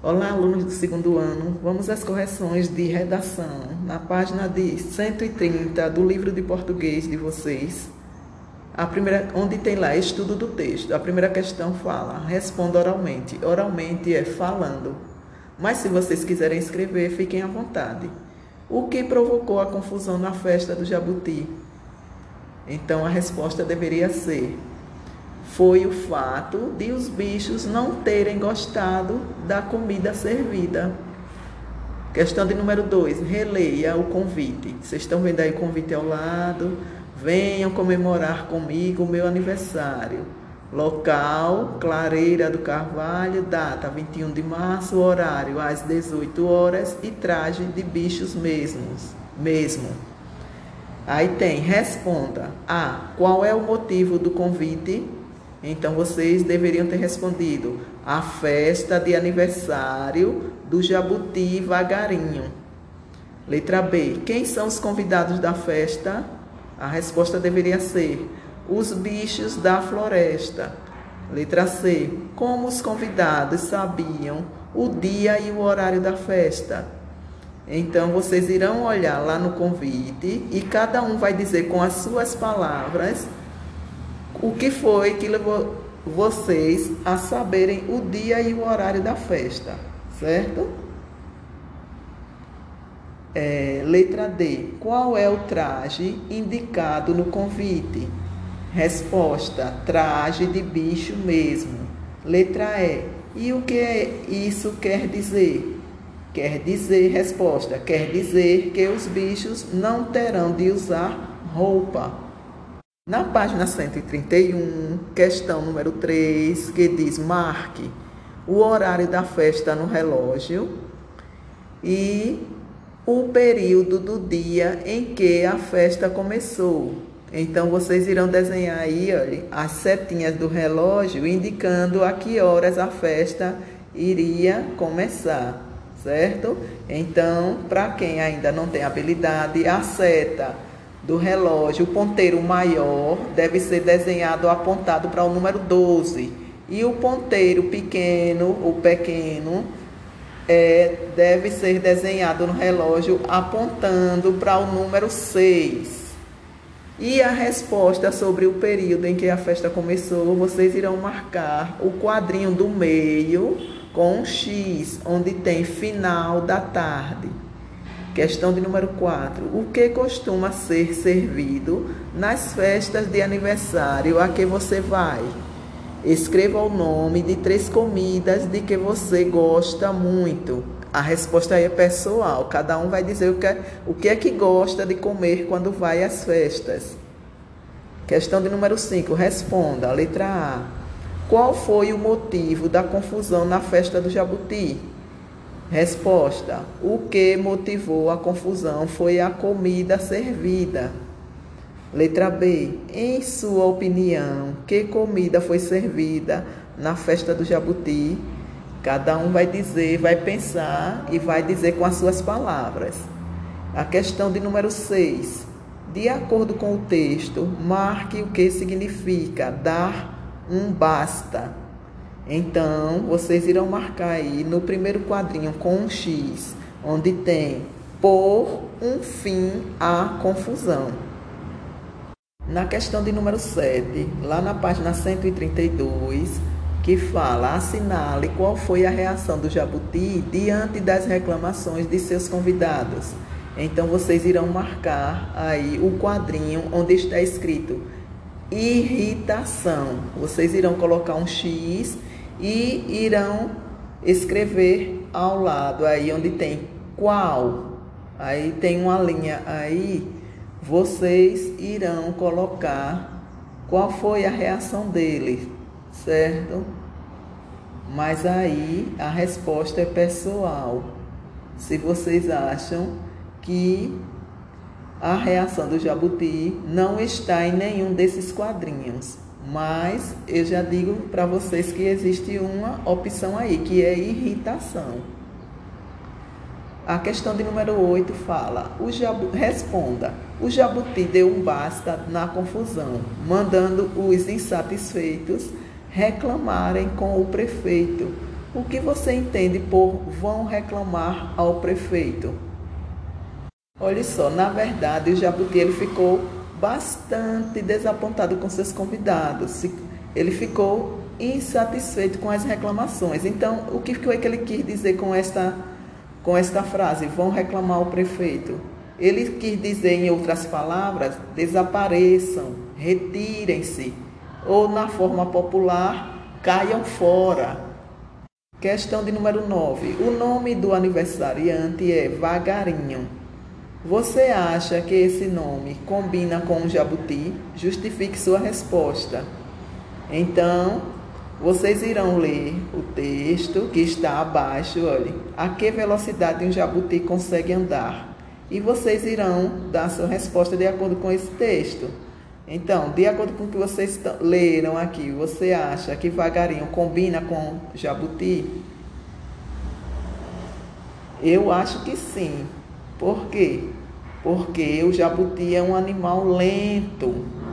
Olá, alunos do segundo ano. Vamos às correções de redação. Na página de 130 do livro de português de vocês, a primeira, onde tem lá estudo do texto. A primeira questão fala: responda oralmente. Oralmente é falando. Mas se vocês quiserem escrever, fiquem à vontade. O que provocou a confusão na festa do Jabuti? Então a resposta deveria ser: foi o fato de os bichos não terem gostado da comida servida. Questão de número 2, releia o convite. Vocês estão vendo aí o convite ao lado? Venham comemorar comigo o meu aniversário. Local, Clareira do Carvalho, data 21 de março, horário às 18 horas e traje de bichos mesmos, mesmo. Aí tem, responda. A. Qual é o motivo do convite? Então vocês deveriam ter respondido: a festa de aniversário do Jabuti Vagarinho. Letra B. Quem são os convidados da festa? A resposta deveria ser: os bichos da floresta. Letra C. Como os convidados sabiam o dia e o horário da festa? Então vocês irão olhar lá no convite e cada um vai dizer com as suas palavras o que foi que levou vocês a saberem o dia e o horário da festa, certo? É, letra D. Qual é o traje indicado no convite? Resposta: traje de bicho mesmo. Letra E. E o que é isso quer dizer? Quer dizer, resposta, quer dizer que os bichos não terão de usar roupa. Na página 131, questão número 3, que diz: marque o horário da festa no relógio e o período do dia em que a festa começou. Então vocês irão desenhar aí olha, as setinhas do relógio indicando a que horas a festa iria começar, certo? Então, para quem ainda não tem habilidade, a seta do relógio, o ponteiro maior deve ser desenhado apontado para o número 12 e o ponteiro pequeno, o pequeno, é, deve ser desenhado no relógio apontando para o número 6. E a resposta sobre o período em que a festa começou, vocês irão marcar o quadrinho do meio com um X, onde tem final da tarde. Questão de número 4. O que costuma ser servido nas festas de aniversário a que você vai? Escreva o nome de três comidas de que você gosta muito. A resposta aí é pessoal. Cada um vai dizer o que, é, o que é que gosta de comer quando vai às festas. Questão de número 5. Responda. Letra A. Qual foi o motivo da confusão na festa do Jabuti? Resposta: O que motivou a confusão foi a comida servida. Letra B. Em sua opinião, que comida foi servida na festa do Jabuti? Cada um vai dizer, vai pensar e vai dizer com as suas palavras. A questão de número 6. De acordo com o texto, marque o que significa dar um basta. Então, vocês irão marcar aí no primeiro quadrinho com um X, onde tem por um fim à confusão. Na questão de número 7, lá na página 132, que fala: assinale qual foi a reação do Jabuti diante das reclamações de seus convidados. Então vocês irão marcar aí o quadrinho onde está escrito irritação. Vocês irão colocar um X e irão escrever ao lado aí onde tem qual. Aí tem uma linha aí, vocês irão colocar qual foi a reação dele, certo? Mas aí a resposta é pessoal. Se vocês acham que a reação do jabuti não está em nenhum desses quadrinhos. Mas eu já digo para vocês que existe uma opção aí, que é irritação. A questão de número 8 fala: o jabu, responda. O jabuti deu um basta na confusão, mandando os insatisfeitos reclamarem com o prefeito. O que você entende por vão reclamar ao prefeito? Olha só, na verdade, o Jabuti ele ficou bastante desapontado com seus convidados. Ele ficou insatisfeito com as reclamações. Então, o que foi que ele quis dizer com esta, com esta frase? Vão reclamar ao prefeito. Ele quis dizer, em outras palavras, desapareçam, retirem-se, ou na forma popular, caiam fora. Questão de número 9. O nome do aniversariante é Vagarinho. Você acha que esse nome combina com o jabuti? Justifique sua resposta. Então, vocês irão ler o texto que está abaixo, olhe. A que velocidade um jabuti consegue andar? E vocês irão dar sua resposta de acordo com esse texto. Então, de acordo com o que vocês leram aqui, você acha que vagarinho combina com jabuti? Eu acho que sim. Por quê? Porque o jabuti é um animal lento,